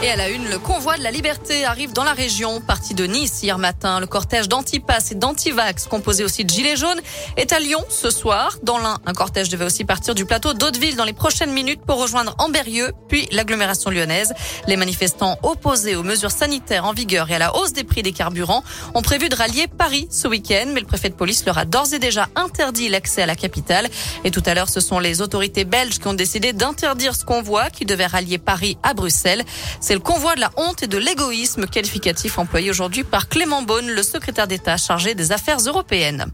Et à la une, le convoi de la liberté arrive dans la région. Parti de Nice hier matin, le cortège d'Antipas et d'Antivax, composé aussi de Gilets jaunes, est à Lyon ce soir. Dans l'un, un cortège devait aussi partir du plateau d'Hauteville dans les prochaines minutes pour rejoindre Amberieux, puis l'agglomération lyonnaise. Les manifestants opposés aux mesures sanitaires en vigueur et à la hausse des prix des carburants ont prévu de rallier Paris ce week-end, mais le préfet de police leur a d'ores et déjà interdit l'accès à la capitale. Et tout à l'heure, ce sont les autorités belges qui ont décidé d'interdire ce convoi qui devait rallier Paris à Bruxelles. C'est le convoi de la honte et de l'égoïsme qualificatif employé aujourd'hui par Clément Beaune, le secrétaire d'État chargé des affaires européennes.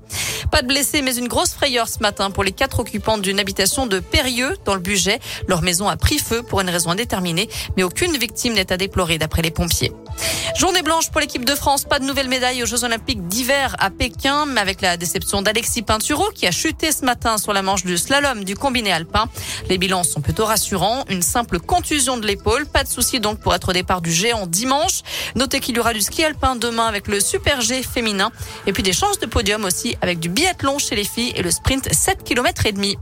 Pas de blessés, mais une grosse frayeur ce matin pour les quatre occupants d'une habitation de Périeux dans le budget. Leur maison a pris feu pour une raison indéterminée, mais aucune victime n'est à déplorer d'après les pompiers. Journée blanche pour l'équipe de France. Pas de nouvelle médaille aux Jeux Olympiques d'hiver à Pékin, mais avec la déception d'Alexis Pinturo qui a chuté ce matin sur la manche du slalom du combiné alpin. Les bilans sont plutôt rassurants. Une simple contusion de l'épaule. Pas de souci donc pour être au départ du géant dimanche. Notez qu'il y aura du ski alpin demain avec le Super G féminin. Et puis des chances de podium aussi avec du biathlon chez les filles et le sprint 7 km et demi.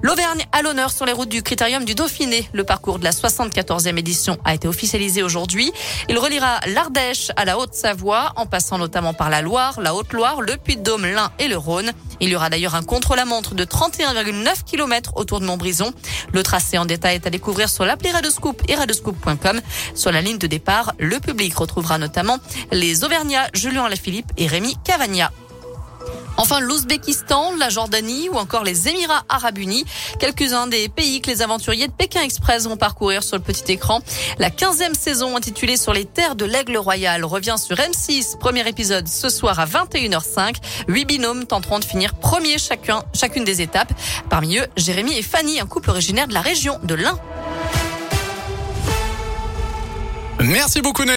L'Auvergne à l'honneur sur les routes du Critérium du Dauphiné. Le parcours de la 74e édition a été officialisé aujourd'hui. Il reliera l'Ardèche à la Haute-Savoie en passant notamment par la Loire, la Haute-Loire, le Puy-de-Dôme, l'Ain et le Rhône. Il y aura d'ailleurs un contre-la-montre de 31,9 km autour de Montbrison. Le tracé en détail est à découvrir sur l'appli Radescoop et radescoop.com. Sur la ligne de départ, le public retrouvera notamment les Auvergnats Julien Lafilippe et Rémi Cavagna. Enfin, l'Ouzbékistan, la Jordanie ou encore les Émirats arabes unis, quelques-uns des pays que les aventuriers de Pékin Express vont parcourir sur le petit écran. La 15e saison intitulée Sur les terres de l'aigle royal revient sur M6, premier épisode ce soir à 21h05. Huit binômes tenteront de finir premier chacun, chacune des étapes. Parmi eux, Jérémy et Fanny, un couple originaire de la région de l'Ain. Merci beaucoup.